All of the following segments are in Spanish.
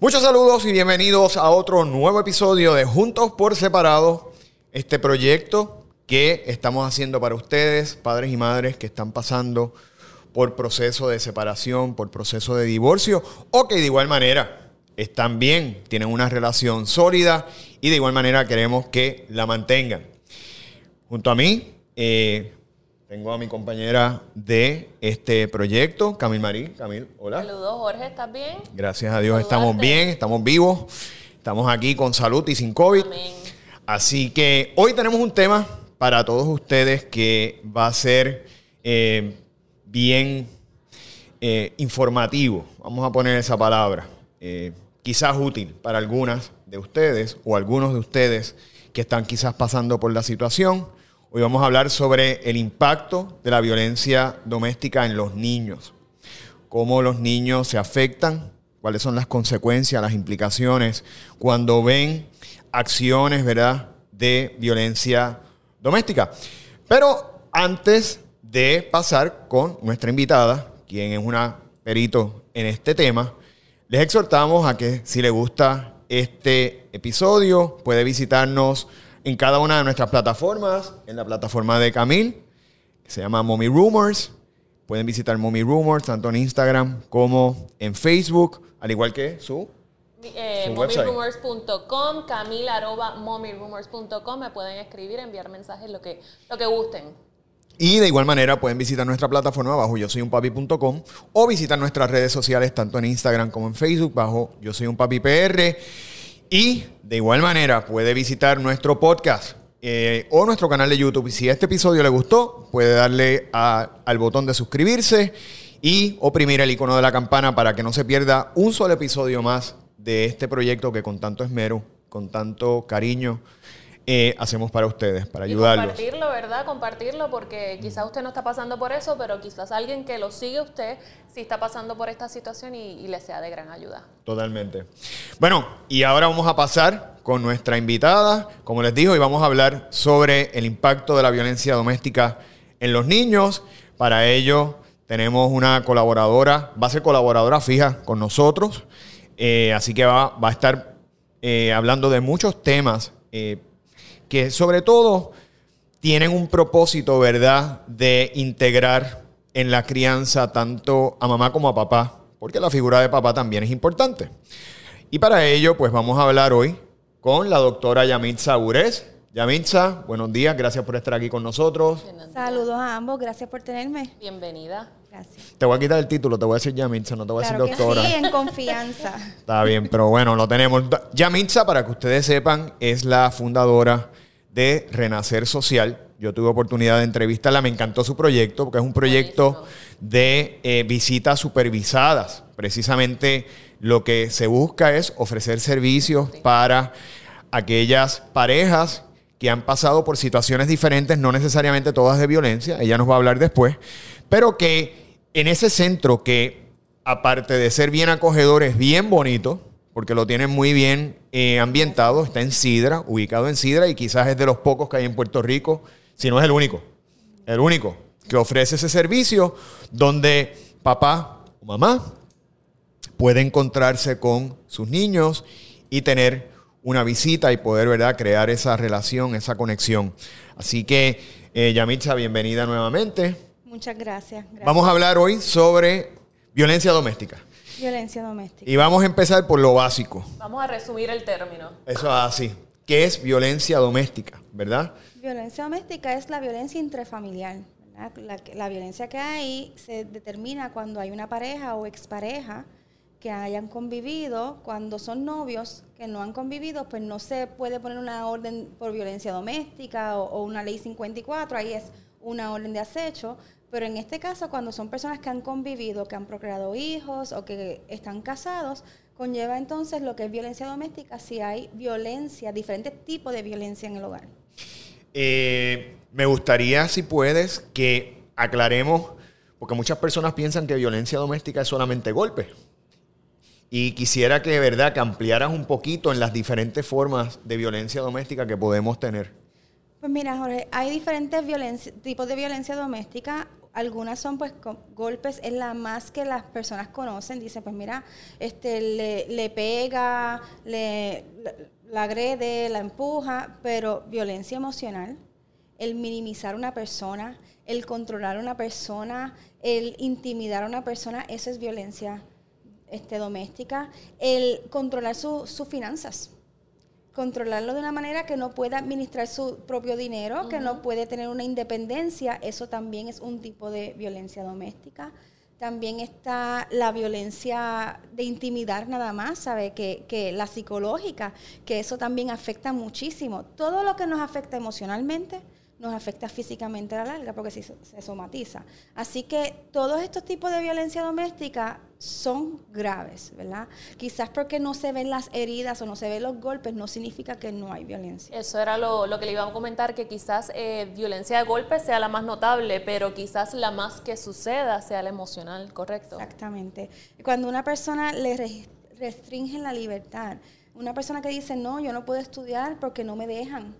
Muchos saludos y bienvenidos a otro nuevo episodio de Juntos por Separado, este proyecto que estamos haciendo para ustedes, padres y madres que están pasando por proceso de separación, por proceso de divorcio o que de igual manera están bien, tienen una relación sólida y de igual manera queremos que la mantengan. Junto a mí, eh, tengo a mi compañera de este proyecto, Camil Marí. Camil, hola. Saludos, Jorge, ¿estás bien? Gracias a Dios estamos bien, estamos vivos, estamos aquí con salud y sin COVID. Amén. Así que hoy tenemos un tema para todos ustedes que va a ser eh, bien eh, informativo, vamos a poner esa palabra, eh, quizás útil para algunas de ustedes o algunos de ustedes que están quizás pasando por la situación. Hoy vamos a hablar sobre el impacto de la violencia doméstica en los niños, cómo los niños se afectan, cuáles son las consecuencias, las implicaciones cuando ven acciones, ¿verdad?, de violencia doméstica. Pero antes de pasar con nuestra invitada, quien es una perito en este tema, les exhortamos a que si les gusta este episodio, puede visitarnos en cada una de nuestras plataformas, en la plataforma de Camil, que se llama Mommy Rumors. Pueden visitar Mommy Rumors tanto en Instagram como en Facebook, al igual que su Eh, mommyrumors.com, camil arroba mommyrumors.com, me pueden escribir, enviar mensajes, lo que, lo que gusten. Y de igual manera pueden visitar nuestra plataforma bajo yo soy un papi.com o visitar nuestras redes sociales tanto en Instagram como en Facebook bajo yo soy un papi PR. Y de igual manera puede visitar nuestro podcast eh, o nuestro canal de YouTube. Y si este episodio le gustó, puede darle al botón de suscribirse y oprimir el icono de la campana para que no se pierda un solo episodio más de este proyecto que con tanto esmero, con tanto cariño eh, hacemos para ustedes, para Y ayudarlos. compartirlo, ¿verdad? Compartirlo porque quizás usted no está pasando por eso, pero quizás alguien que lo sigue usted sí está pasando por esta situación y, y le sea de gran ayuda. Totalmente. Bueno, y ahora vamos a pasar con nuestra invitada. Como les digo, y vamos a hablar sobre el impacto de la violencia doméstica en los niños. Para ello tenemos una colaboradora, va a ser colaboradora fija con nosotros. Eh, así que va, va a estar eh, hablando de muchos temas eh, que sobre todo tienen un propósito, ¿verdad?, de integrar en la crianza tanto a mamá como a papá, porque la figura de papá también es importante. Y para ello, pues vamos a hablar hoy con la doctora Yamitza Ures. Yamitza, buenos días, gracias por estar aquí con nosotros. Saludos a ambos, gracias por tenerme. Bienvenida. Gracias. Te voy a quitar el título, te voy a decir Yamitza, no te voy a decir que doctora. sí, en confianza. Está bien, pero bueno, lo tenemos. Yamitza, para que ustedes sepan, es la fundadora de Renacer Social. Yo tuve oportunidad de entrevistarla, me encantó su proyecto, porque es un proyecto de eh, visitas supervisadas. Precisamente lo que se busca es ofrecer servicios para aquellas parejas que han pasado por situaciones diferentes, no necesariamente todas de violencia, ella nos va a hablar después, pero que en ese centro que aparte de ser bien acogedor es bien bonito, porque lo tienen muy bien eh, ambientado, está en Sidra, ubicado en Sidra y quizás es de los pocos que hay en Puerto Rico, si no es el único, el único que ofrece ese servicio donde papá o mamá puede encontrarse con sus niños y tener una visita y poder, ¿verdad?, crear esa relación, esa conexión. Así que, eh, Yamitza, bienvenida nuevamente. Muchas gracias. gracias. Vamos a hablar hoy sobre violencia doméstica. Violencia doméstica. Y vamos a empezar por lo básico. Vamos a resumir el término. Eso es así. ¿Qué es violencia doméstica? ¿Verdad? Violencia doméstica es la violencia intrafamiliar. ¿verdad? La, la violencia que hay se determina cuando hay una pareja o expareja que hayan convivido, cuando son novios que no han convivido, pues no se puede poner una orden por violencia doméstica o, o una ley 54, ahí es una orden de acecho, pero en este caso cuando son personas que han convivido, que han procreado hijos o que están casados, conlleva entonces lo que es violencia doméstica si hay violencia, diferentes tipos de violencia en el hogar. Eh, me gustaría, si puedes, que aclaremos, porque muchas personas piensan que violencia doméstica es solamente golpe. Y quisiera que, de verdad, que ampliaras un poquito en las diferentes formas de violencia doméstica que podemos tener. Pues mira, Jorge, hay diferentes tipos de violencia doméstica. Algunas son pues golpes, es la más que las personas conocen. Dicen, pues mira, este le, pega, le, la agrede, la empuja, pero violencia emocional, el minimizar a una persona, el controlar a una persona, el intimidar a una persona, eso es violencia este, doméstica. El controlar sus finanzas, controlarlo de una manera que no pueda administrar su propio dinero, que no puede tener una independencia, eso también es un tipo de violencia doméstica. También está la violencia de intimidar nada más, ¿sabe? Que, que la psicológica, que eso también afecta muchísimo. Todo lo que nos afecta emocionalmente, nos afecta físicamente a la larga porque se, se somatiza. Así que todos estos tipos de violencia doméstica son graves, ¿verdad? Quizás porque no se ven las heridas o no se ven los golpes no significa que no hay violencia. Eso era lo, que le iba a comentar, que quizás eh, violencia de golpes sea la más notable, pero quizás la más que suceda sea la emocional, ¿correcto? Exactamente. Cuando una persona le restringe la libertad, una persona que dice, no, yo no puedo estudiar porque no me dejan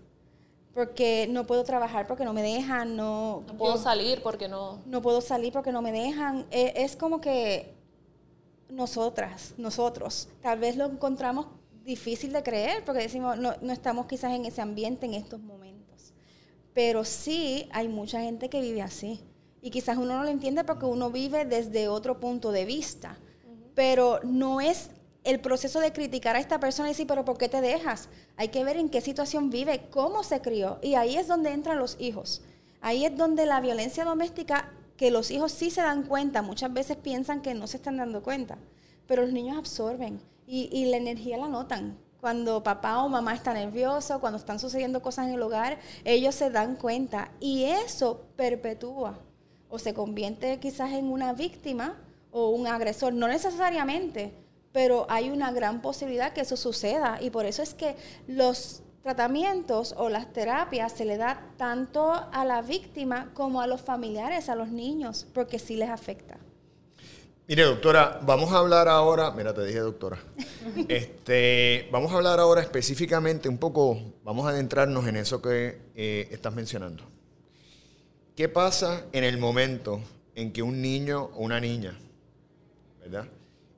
porque no puedo trabajar porque no me dejan, no, no puedo salir porque no... No puedo salir porque no me dejan. E, es, como que nosotras, nosotros, tal vez lo encontramos difícil de creer porque decimos, no, no estamos quizás en ese ambiente en estos momentos. Pero sí hay mucha gente que vive así. Y quizás uno no lo entiende porque uno vive desde otro punto de vista. Pero no es el proceso de criticar a esta persona y decir, pero ¿por qué te dejas? Hay que ver en qué situación vive, cómo se crió. Y ahí es donde entran los hijos. Ahí es donde la violencia doméstica, que los hijos sí se dan cuenta, muchas veces piensan que no se están dando cuenta, pero los niños absorben y, la energía la notan. Cuando papá o mamá está nervioso, cuando están sucediendo cosas en el hogar, ellos se dan cuenta y eso perpetúa o se convierte quizás en una víctima o un agresor, no necesariamente, pero hay una gran posibilidad que eso suceda y por eso es que los tratamientos o las terapias se le da tanto a la víctima como a los familiares, a los niños, porque sí les afecta. Mire, doctora, vamos a hablar ahora, mira, te dije doctora, este, vamos a hablar ahora específicamente un poco, vamos a adentrarnos en eso que eh, estás mencionando. ¿Qué pasa en el momento en que un niño o una niña, ¿verdad?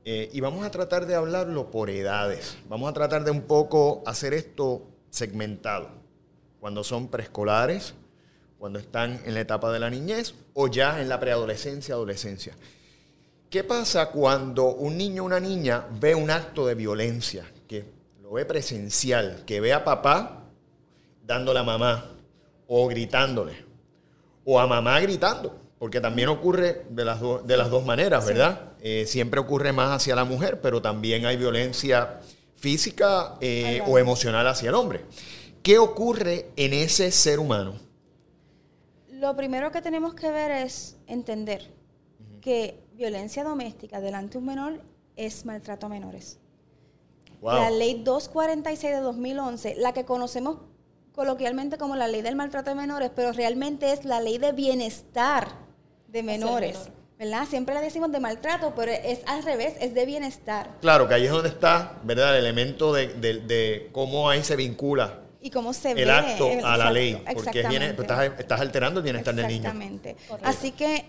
Eh, y vamos a tratar de hablarlo por edades. Vamos a tratar de un poco hacer esto segmentado. Cuando son preescolares, cuando están en la etapa de la niñez o ya en la preadolescencia, adolescencia. ¿Qué pasa cuando un niño o una niña ve un acto de violencia, que lo ve presencial, que ve a papá dándole a mamá o gritándole, o a mamá gritando? Porque también ocurre de las, de las dos maneras, ¿verdad? Eh, siempre ocurre más hacia la mujer, pero también hay violencia física eh, o emocional hacia el hombre. ¿Qué ocurre en ese ser humano? Lo primero que tenemos que ver es entender que violencia doméstica delante de un menor es maltrato a menores. La ley 246 de 2011, la que conocemos coloquialmente como la ley del maltrato de menores, pero realmente es la ley de bienestar de menores. ¿verdad? Siempre le decimos de maltrato, pero es al revés, es de bienestar. Claro, que ahí es donde está, ¿verdad? El elemento de, cómo ahí se vincula y cómo se el acto a la ley, porque estás, estás, alterando el bienestar del niño. Exactamente. Así que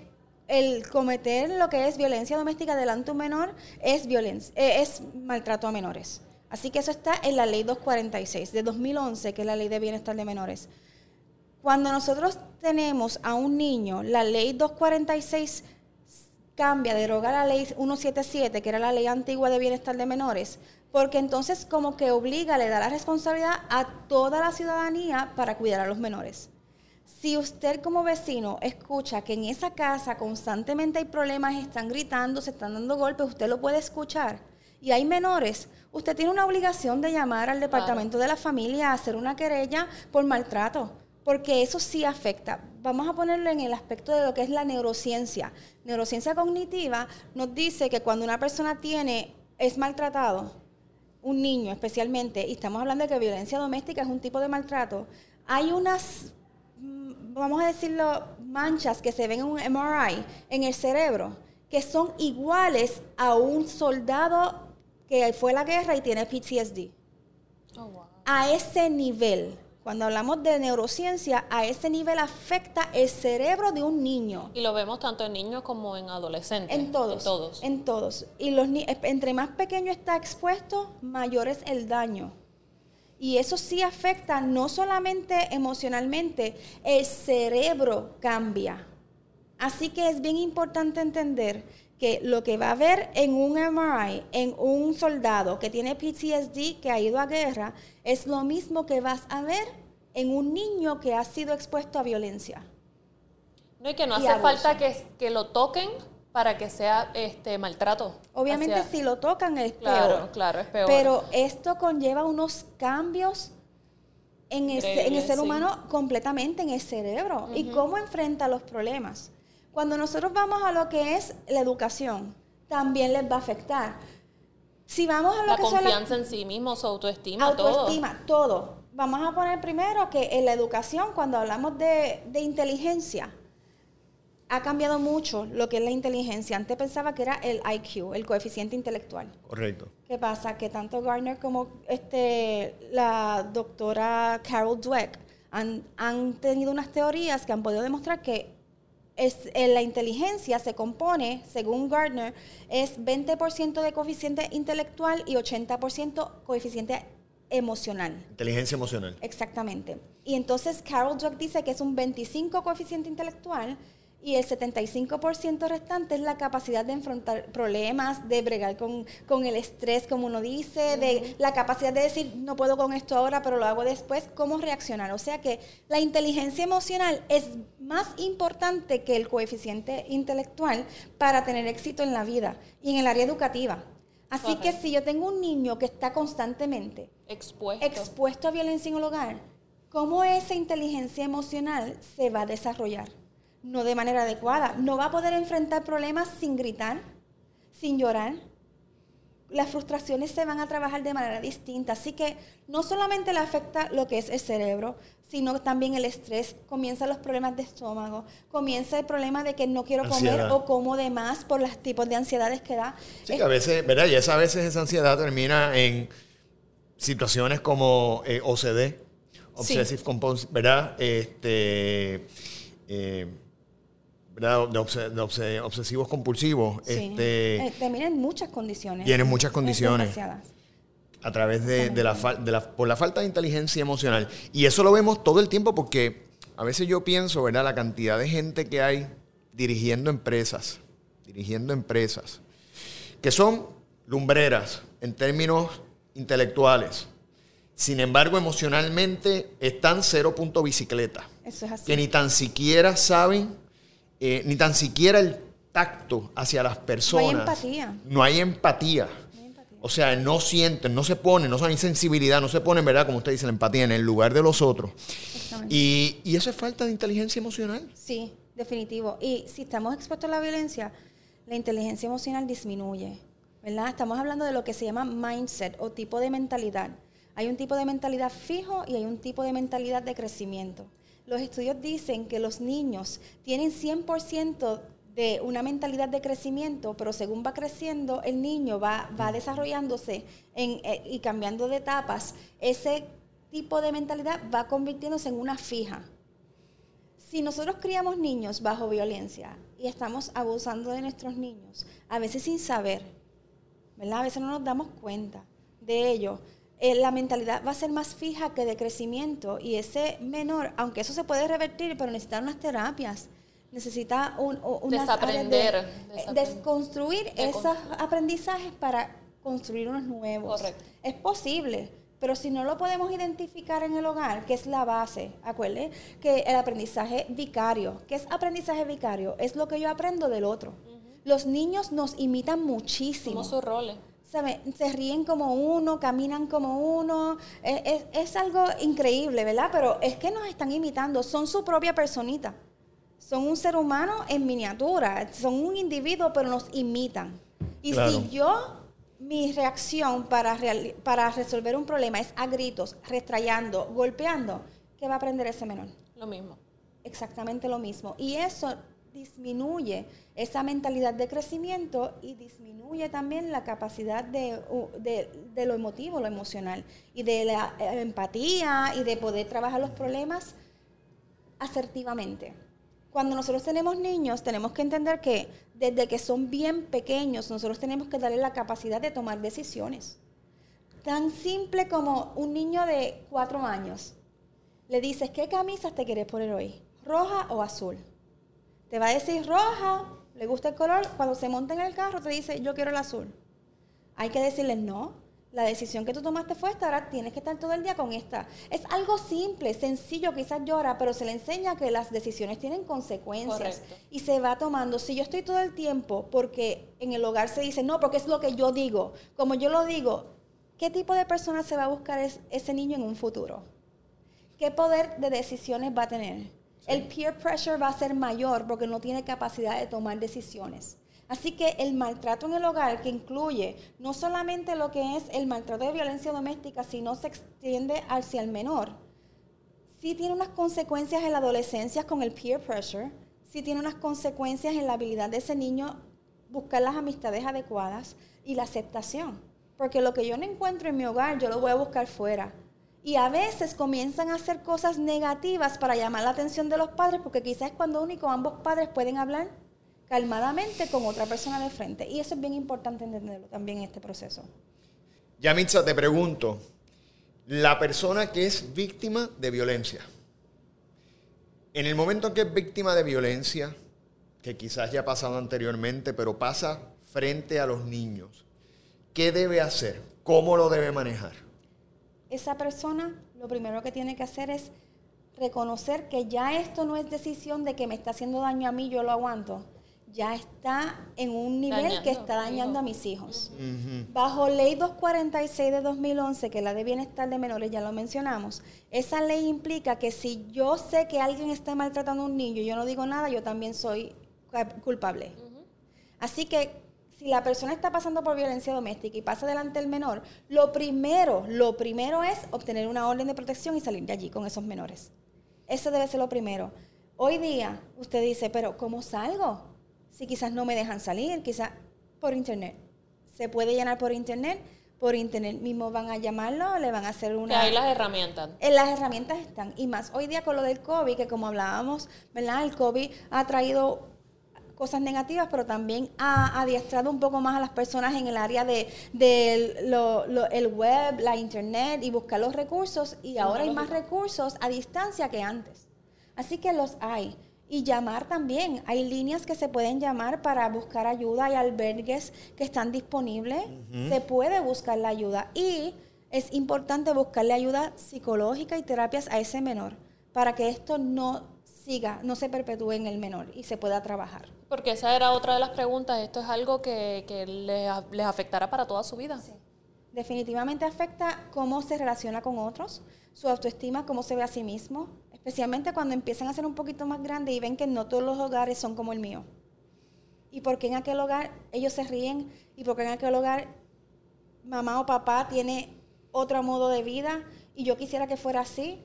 el cometer lo que es violencia doméstica delante de un menor es violencia, eh, es maltrato a menores. Así que eso está en la ley 246 de 2011, que es la ley de bienestar de menores. Cuando nosotros tenemos a un niño, la ley 246 cambia, deroga la ley 177, que era la ley antigua de bienestar de menores, porque entonces como que obliga, le da la responsabilidad a toda la ciudadanía para cuidar a los menores. Si usted como vecino escucha que en esa casa constantemente hay problemas, están gritando, se están dando golpes, usted lo puede escuchar. Y hay menores, usted tiene una obligación de llamar al departamento de la familia a hacer una querella por maltrato porque eso sí afecta. Vamos a ponerlo en el aspecto de lo que es la neurociencia. Neurociencia cognitiva nos dice que cuando una persona tiene, es maltratado, un niño especialmente, y estamos hablando de que violencia doméstica es un tipo de maltrato, hay unas, mm, vamos a decirlo, manchas que se ven en un MRI en el cerebro, que son iguales a un soldado que fue a la guerra y tiene PTSD. Oh, a ese nivel Cuando hablamos de neurociencia, a ese nivel afecta el cerebro de un niño. Y lo vemos tanto en niños como en adolescentes. En todos. En todos. En todos. Y los, entre más pequeño está expuesto, mayor es el daño. Y eso sí afecta no solamente emocionalmente, el cerebro cambia. Así que es bien importante entender que lo que va a ver en un MRI, en un soldado que tiene PTSD, que ha ido a guerra, es lo mismo que vas a ver en un niño que ha sido expuesto a violencia. No, y que no hace falta que, que, lo toquen para que sea este maltrato. Obviamente si lo tocan es claro, peor. Claro, es peor. Pero esto conlleva unos cambios en, el, ser humano completamente en el cerebro. ¿Y cómo enfrenta los problemas? Cuando nosotros vamos a lo que es la educación, también les va a afectar. Si vamos a lo la que confianza en sí mismo, su autoestima, autoestima, todo. Vamos a poner primero que en la educación, cuando hablamos de, de inteligencia, ha cambiado mucho lo que es la inteligencia. Antes pensaba que era el IQ, el coeficiente intelectual. Correcto. ¿Qué pasa? Que tanto Gardner como este, la doctora Carol Dweck han, han tenido unas teorías que han podido demostrar que es, eh, la inteligencia se compone, según Gardner, es 20% de coeficiente intelectual y 80% coeficiente emocional. Inteligencia emocional. Exactamente. Y entonces Carol Dweck dice que es un 25 coeficiente intelectual y el 75% restante es la capacidad de enfrentar problemas, de bregar con, el estrés, como uno dice, de la capacidad de decir, no puedo con esto ahora, pero lo hago después, cómo reaccionar. O sea que la inteligencia emocional es más importante que el coeficiente intelectual para tener éxito en la vida y en el área educativa. Así que si yo tengo un niño que está constantemente expuesto. expuesto a violencia en el hogar, ¿cómo esa inteligencia emocional se va a desarrollar? No de manera adecuada. No va a poder enfrentar problemas sin gritar, sin llorar. Las frustraciones se van a trabajar de manera distinta. Así que no solamente le afecta lo que es el cerebro, sino también el estrés. Comienzan los problemas de estómago, comienza el problema de que no quiero comer o como de más por los tipos de ansiedades que da. Sí, que a veces, ¿verdad? Y esa, a veces esa ansiedad termina en situaciones como eh, OCD, Obsessive Compulsive, ¿verdad? Este, eh, de, obsesivos compulsivos. Este, eh, en muchas condiciones. Tienen muchas condiciones. A través de, la, de la, por la falta de inteligencia emocional. Y eso lo vemos todo el tiempo porque a veces yo pienso, ¿verdad? La cantidad de gente que hay dirigiendo empresas, dirigiendo empresas, que son lumbreras en términos intelectuales. Sin embargo, emocionalmente están cero punto bicicleta. Eso es así. Que ni tan siquiera saben eh, ni tan siquiera el tacto hacia las personas. No hay empatía. No hay empatía. O sea, no sienten, no se ponen, no hay sensibilidad, no se ponen, ¿verdad? Como usted dice, la empatía en el lugar de los otros. Y, y eso es falta de inteligencia emocional. Sí, definitivo. Y si estamos expuestos a la violencia, la inteligencia emocional disminuye. ¿verdad? Estamos hablando de lo que se llama mindset o tipo de mentalidad. Hay un tipo de mentalidad fijo y hay un tipo de mentalidad de crecimiento. Los estudios dicen que los niños tienen 100% de una mentalidad de crecimiento, pero según va creciendo, el niño va, va desarrollándose eh, y cambiando de etapas. Ese tipo de mentalidad va convirtiéndose en una fija. Si nosotros criamos niños bajo violencia y estamos abusando de nuestros niños, a veces sin saber, ¿verdad? A veces no nos damos cuenta de ello. Eh, la mentalidad va a ser más fija que de crecimiento y ese menor, aunque eso se puede revertir, pero necesita unas terapias, necesita un, desaprender, eh, desconstruir esos aprendizajes para construir unos nuevos. Es posible, pero si no lo podemos identificar en el hogar, que es la base, acuérdense que el aprendizaje vicario, ¿qué es aprendizaje vicario? Es lo que yo aprendo del otro. Los niños nos imitan muchísimo. Como sus roles se ríen como uno, caminan como uno. Es, algo increíble, ¿verdad? Pero es que nos están imitando, son su propia personita. Son un ser humano en miniatura, son un individuo, pero nos imitan. Y si yo, mi reacción para, para resolver un problema es a gritos, restrayando, golpeando, ¿qué va a aprender ese menor? Lo mismo. Exactamente lo mismo. Y eso disminuye esa mentalidad de crecimiento y disminuye también la capacidad de, de, lo emotivo, lo emocional, y de la eh, empatía y de poder trabajar los problemas asertivamente. Cuando nosotros tenemos niños, tenemos que entender que desde que son bien pequeños, nosotros tenemos que darle la capacidad de tomar decisiones. Tan simple como un niño de cuatro años. Le dices, ¿qué camisas te quieres poner hoy? ¿Roja o azul? Te va a decir roja, le gusta el color. Cuando se monta en el carro, te dice, yo quiero el azul. Hay que decirle, no, la decisión que tú tomaste fue esta, ahora tienes que estar todo el día con esta. Es algo simple, sencillo, quizás llora, pero se le enseña que las decisiones tienen consecuencias y se va tomando. Si yo estoy todo el tiempo, porque en el hogar se dice, no, porque es lo que yo digo, como yo lo digo, ¿qué tipo de persona se va a buscar ese niño en un futuro? ¿Qué poder de decisiones va a tener? El peer pressure va a ser mayor porque no tiene capacidad de tomar decisiones. Así que el maltrato en el hogar, que incluye no solamente lo que es el maltrato de violencia doméstica, sino se extiende hacia el menor, sí tiene unas consecuencias en la adolescencia con el peer pressure, sí tiene unas consecuencias en la habilidad de ese niño buscar las amistades adecuadas y la aceptación. Porque lo que yo no encuentro en mi hogar, yo lo voy a buscar fuera. Y a veces comienzan a hacer cosas negativas para llamar la atención de los padres, porque quizás es cuando único ambos padres pueden hablar calmadamente con otra persona de frente. Y eso es bien importante entenderlo también en este proceso. Yamitza, te pregunto, la persona que es víctima de violencia, en el momento en que es víctima de violencia, que quizás ya ha pasado anteriormente, pero pasa frente a los niños, ¿qué debe hacer? ¿Cómo lo debe manejar? Esa persona lo primero que tiene que hacer es reconocer que ya esto no es decisión de que me está haciendo daño a mí, yo lo aguanto, ya está en un nivel que está dañando a mis hijos. Bajo ley 246 de 2011, que es la de bienestar de menores, ya lo mencionamos, esa ley implica que si yo sé que alguien está maltratando a un niño y yo no digo nada, yo también soy culpable. Así que si la persona está pasando por violencia doméstica y pasa delante del menor, lo primero, lo primero es obtener una orden de protección y salir de allí con esos menores. Eso debe ser lo primero. Hoy día usted dice, pero ¿cómo salgo? si quizás no me dejan salir, quizás por internet. Se puede llenar por internet, por internet mismo van a llamarlo, le van a hacer una... Que hay las herramientas. En eh, las herramientas están. Y más hoy día con lo del COVID, que como hablábamos, ¿verdad? El COVID ha traído cosas negativas, pero también ha adiestrado un poco más a las personas en el área de, el web, la internet y buscar los recursos. Y ahora hay más recursos a distancia que antes. Así que los hay. Y llamar también. Hay líneas que se pueden llamar para buscar ayuda. Hay albergues que están disponibles. Se puede buscar la ayuda. Y es importante buscarle ayuda psicológica y terapias a ese menor para que esto no siga, no se perpetúe en el menor y se pueda trabajar. Porque esa era otra de las preguntas. ¿Esto es algo que, que les, les, afectará para toda su vida? Sí. Definitivamente afecta cómo se relaciona con otros, su autoestima, cómo se ve a sí mismo, especialmente cuando empiezan a ser un poquito más grandes y ven que no todos los hogares son como el mío. Y porque en aquel hogar ellos se ríen y porque en aquel hogar mamá o papá tiene otro modo de vida y yo quisiera que fuera así.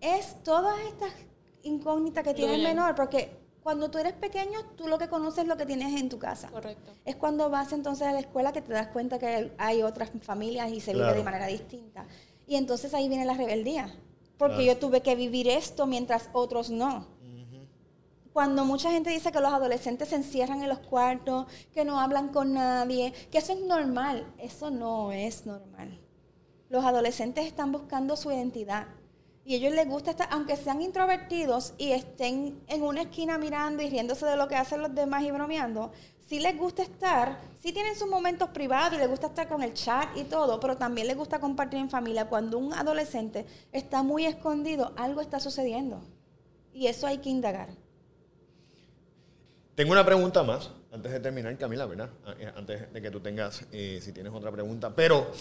Es todas estas incógnitas que tiene el menor, porque cuando tú eres pequeño, tú lo que conoces es lo que tienes en tu casa. Correcto. Es cuando vas entonces a la escuela que te das cuenta que hay otras familias y se vive de manera distinta. Y entonces ahí viene la rebeldía porque yo tuve que vivir esto mientras otros no. Cuando mucha gente dice que los adolescentes se encierran en los cuartos, que no hablan con nadie, que eso es normal, eso no es normal. Los adolescentes están buscando su identidad y ellos les gusta estar, aunque sean introvertidos y estén en una esquina mirando y riéndose de lo que hacen los demás y bromeando, sí les gusta estar, sí tienen sus momentos privados y les gusta estar con el chat y todo, pero también les gusta compartir en familia. Cuando un adolescente está muy escondido, algo está sucediendo. Y eso hay que indagar. Tengo una pregunta más, antes de terminar, Camila, ¿verdad? Ah, eh, antes de que tú tengas, eh, si tienes otra pregunta. Pero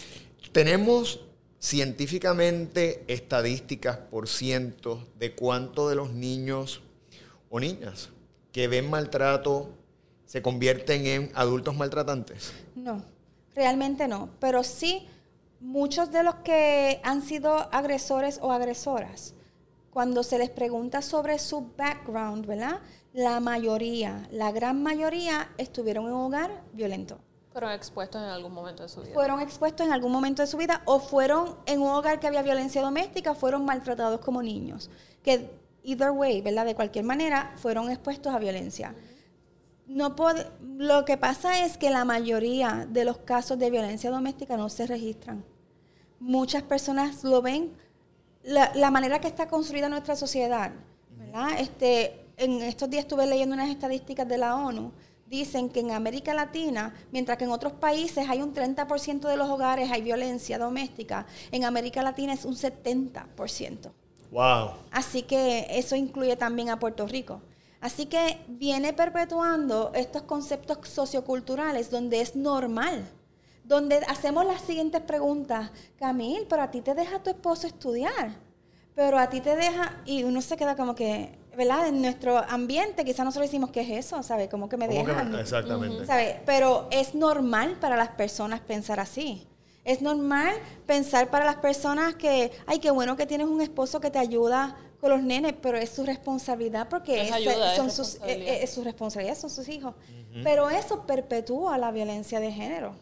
tenemos científicamente estadísticas por cientos de cuánto de los niños o niñas que ven maltrato se convierten en adultos maltratantes? No, realmente no, pero sí muchos de los que han sido agresores o agresoras, cuando se les pregunta sobre su background, ¿verdad? La mayoría, la gran mayoría estuvieron en un hogar violento. Fueron expuestos en algún momento de su vida. Fueron expuestos en algún momento de su vida o fueron en un hogar que había violencia doméstica, fueron maltratados como niños. Que either way, ¿verdad? De cualquier manera, fueron expuestos a violencia. No lo que pasa es que la mayoría de los casos de violencia doméstica no se registran. Muchas personas lo ven la, manera que está construida nuestra sociedad, ¿verdad? Este, en estos días estuve leyendo unas estadísticas de la ONU. Dicen que en América Latina, mientras que en otros países hay un 30% de los hogares hay violencia doméstica, en América Latina es un 70%. Wow. Así que eso incluye también a Puerto Rico. Así que viene perpetuando estos conceptos socioculturales donde es normal, donde hacemos las siguientes preguntas. Camil, pero a ti te deja tu esposo estudiar, pero a ti te deja, y uno se queda como que, ¿verdad? En nuestro ambiente quizás nosotros decimos, ¿qué es eso? ¿Sabe? Como que me dejan. exactamente. ¿Sabe? Pero es normal para las personas pensar así. Es normal pensar para las personas que, ay, qué bueno que tienes un esposo que te ayuda con los nenes, pero es su responsabilidad porque es, son sus, eh, eh, es, su responsabilidad, son sus hijos. Pero eso perpetúa la violencia de género.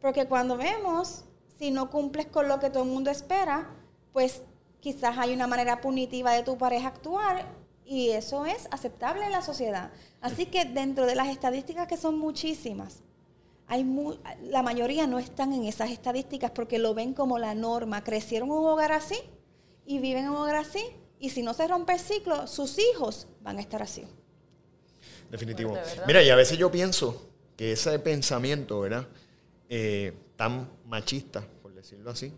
Porque cuando vemos, si no cumples con lo que todo el mundo espera, pues quizás hay una manera punitiva de tu pareja actuar y eso es aceptable en la sociedad. Así que dentro de las estadísticas que son muchísimas, la mayoría no están en esas estadísticas porque lo ven como la norma. Crecieron en un hogar así y viven en un hogar así. Y si no se rompe el ciclo, sus hijos van a estar así. Definitivo. Mira, y a veces yo pienso que ese pensamiento, ¿verdad? Eh, tan machista, por decirlo así,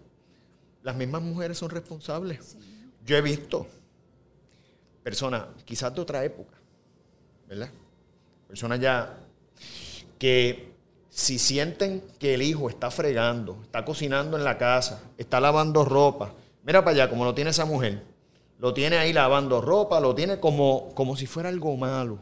las mismas mujeres son responsables. Yo he visto personas, quizás de otra época, ¿verdad? Personas ya que si sienten que el hijo está fregando, está cocinando en la casa, está lavando ropa, mira para allá, como lo tiene esa mujer, lo tiene ahí lavando ropa, lo tiene como, como si fuera algo malo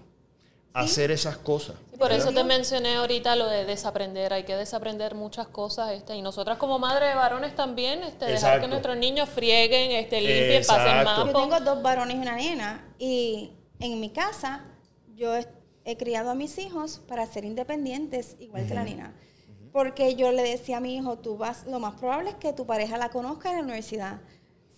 hacer esas cosas. Y por eso te mencioné ahorita lo de desaprender, hay que desaprender muchas cosas, este, y nosotras como madres de varones también, este, dejar que nuestros niños frieguen, este, limpien, pasen más. Yo tengo dos varones y una nena, y en mi casa yo he criado a mis hijos para ser independientes, igual que la nena. Porque yo le decía a mi hijo, tú vas, lo más probable es que tu pareja la conozca en la universidad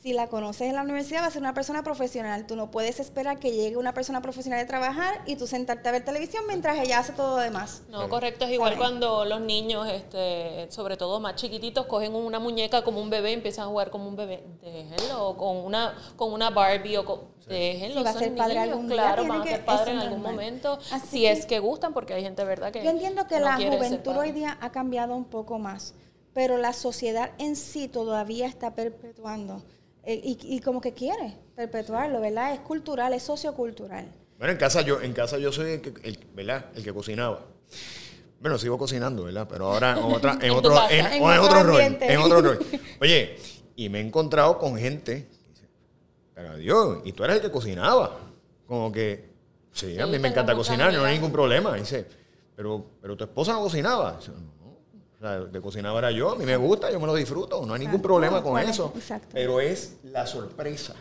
si la conoces en la universidad, va a ser una persona profesional. Tú no puedes esperar que llegue una persona profesional de trabajar y tú sentarte a ver televisión mientras ella hace todo lo demás. No, correcto. Es igual cuando los niños, este, sobre todo más chiquititos, cogen una muñeca como un bebé y empiezan a jugar como un bebé. Déjenlo. O con una, con una Barbie o con, Déjenlo. Si va a ser padre algún día, claro, van a ser padre en algún momento. si es que gustan, porque hay gente, ¿verdad? Que yo entiendo que la juventud hoy día ha cambiado un poco más, pero la sociedad en sí todavía está perpetuando eh, y, como que quiere perpetuarlo, ¿verdad? Es cultural, es sociocultural. Bueno, en casa yo, en casa yo soy el que, el, ¿verdad? el que cocinaba. Bueno, sigo cocinando, ¿verdad? Pero ahora en, otra, en, otro, en, otro rol. En otro rol. Oye, y me he encontrado con gente que dice, pero adiós, y tú eres el que cocinaba. Como que, sí, a mí me encanta cocinar, no hay ningún problema. Dice, pero, pero tu esposa no cocinaba. Dice, de cocinaba era yo, a mí me gusta, yo me lo disfruto, no hay ningún problema con eso. Pero es la sorpresa,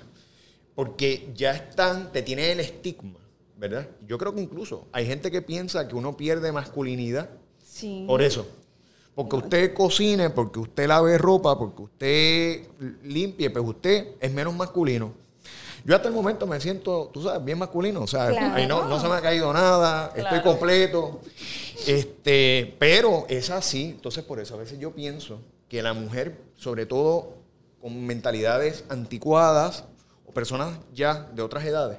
porque ya están, te tiene el estigma, ¿verdad? Yo creo que incluso hay gente que piensa que uno pierde masculinidad por eso. Porque usted cocine, porque usted lave ropa, porque usted limpie, pues usted es menos masculino. Yo hasta el momento me siento, tú sabes, bien masculino. O sea, ahí no, no, se me ha caído nada, estoy completo. Este, pero es así. Entonces, por eso a veces yo pienso que la mujer, sobre todo con mentalidades anticuadas o personas ya de otras edades,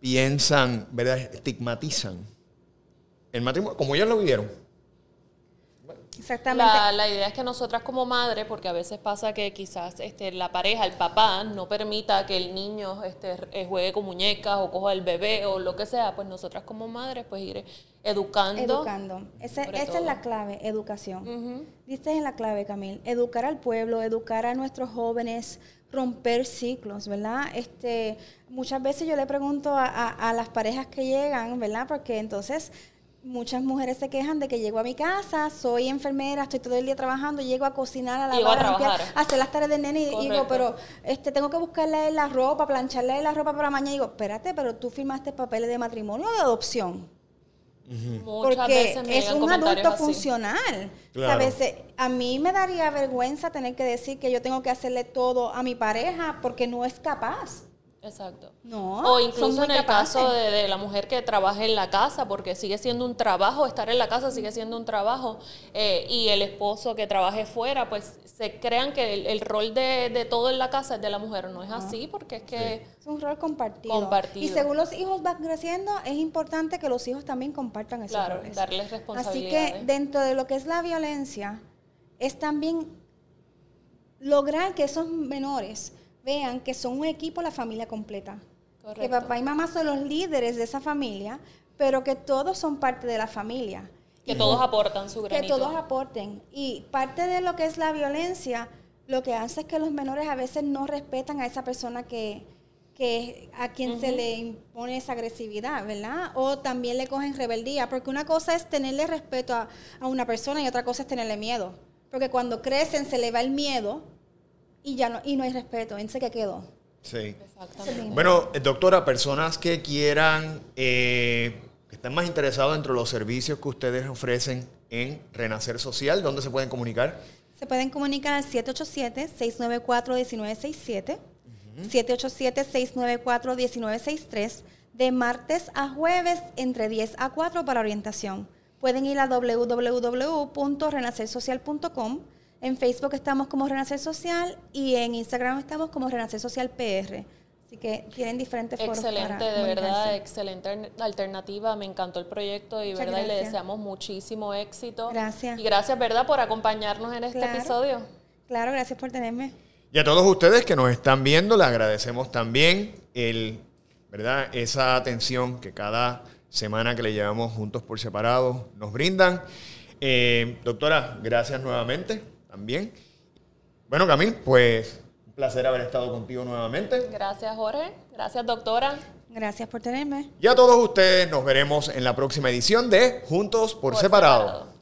piensan, ¿verdad? Estigmatizan el matrimonio como ellas lo vivieron Exactamente. La, la, idea es que nosotras como madres, porque a veces pasa que quizás este, la pareja, el papá, no permita que el niño este, juegue con muñecas o coja el bebé o lo que sea, pues nosotras como madres, pues ir educando. Educando. esa es la clave, educación. Uh en la clave, Camil. Educar al pueblo, educar a nuestros jóvenes, romper ciclos, ¿verdad? Este, muchas veces yo le pregunto a, a las parejas que llegan, ¿verdad? Porque entonces muchas mujeres se quejan de que llego a mi casa, soy enfermera, estoy todo el día trabajando, llego a cocinar, a a lavar, a limpiar, a hacer las tareas del nene y digo, pero este tengo que buscarle la ropa, plancharle la ropa para mañana. Y digo, espérate, pero tú firmaste papeles de matrimonio o de adopción. Muchas Porque veces me es un adulto así. funcional. Claro. ¿Sabes? Eh, A mí me daría vergüenza tener que decir que yo tengo que hacerle todo a mi pareja porque no es capaz. Exacto. No, O incluso en el capaces. caso de, de la mujer que trabaja en la casa, porque sigue siendo un trabajo, estar en la casa sigue siendo un trabajo, eh, y el esposo que trabaje fuera, pues se crean que el, el rol de, de todo en la casa es de la mujer. No es así, porque es que Es un rol compartido. Compartido. Y según los hijos van creciendo, es importante que los hijos también compartan esos Claro, roles. darles Así responsabilidades. que dentro de lo que es la violencia, es también lograr que esos menores vean que son un equipo la familia completa. Que papá y mamá son los líderes de esa familia, pero que todos son parte de la familia. que todos aportan su Que granito. todos aporten. Y parte de lo que es la violencia, lo que hace es que los menores a veces no respetan a esa persona que, que a quien se le impone esa agresividad, ¿verdad? O también le cogen rebeldía, porque una cosa es tenerle respeto a, a una persona y otra cosa es tenerle miedo. Porque cuando crecen se le va el miedo y ya no, y no hay respeto, entonces ¿qué quedó? Sí. Exactamente. Bueno, eh, doctora, personas que quieran, eh, que estén más interesados dentro de los servicios que ustedes ofrecen en Renacer Social, ¿dónde se pueden comunicar? Se pueden comunicar al 787-694-1967, 787-694-1963, de martes a jueves entre 10 a 4 para orientación. Pueden ir a www.renacersocial.com. En Facebook estamos como Renacer Social y en Instagram estamos como Renacer Social PR. Así que tienen diferentes foros Excelente, para de verdad, excelente alternativa. Me encantó el proyecto y, Muchas verdad, y le deseamos muchísimo éxito. Gracias. Y gracias, ¿verdad?, por acompañarnos en este Claro. episodio. Claro, gracias por tenerme. Y a todos ustedes que nos están viendo, les agradecemos también el, ¿verdad? esa atención que cada semana que le llevamos juntos por separado nos brindan. Eh, doctora, gracias nuevamente también. Bueno, Camil, pues un placer haber estado contigo nuevamente. Gracias, Jorge. Gracias, doctora. Gracias por tenerme. Y a todos ustedes nos veremos en la próxima edición de Juntos por, Por separado. separado.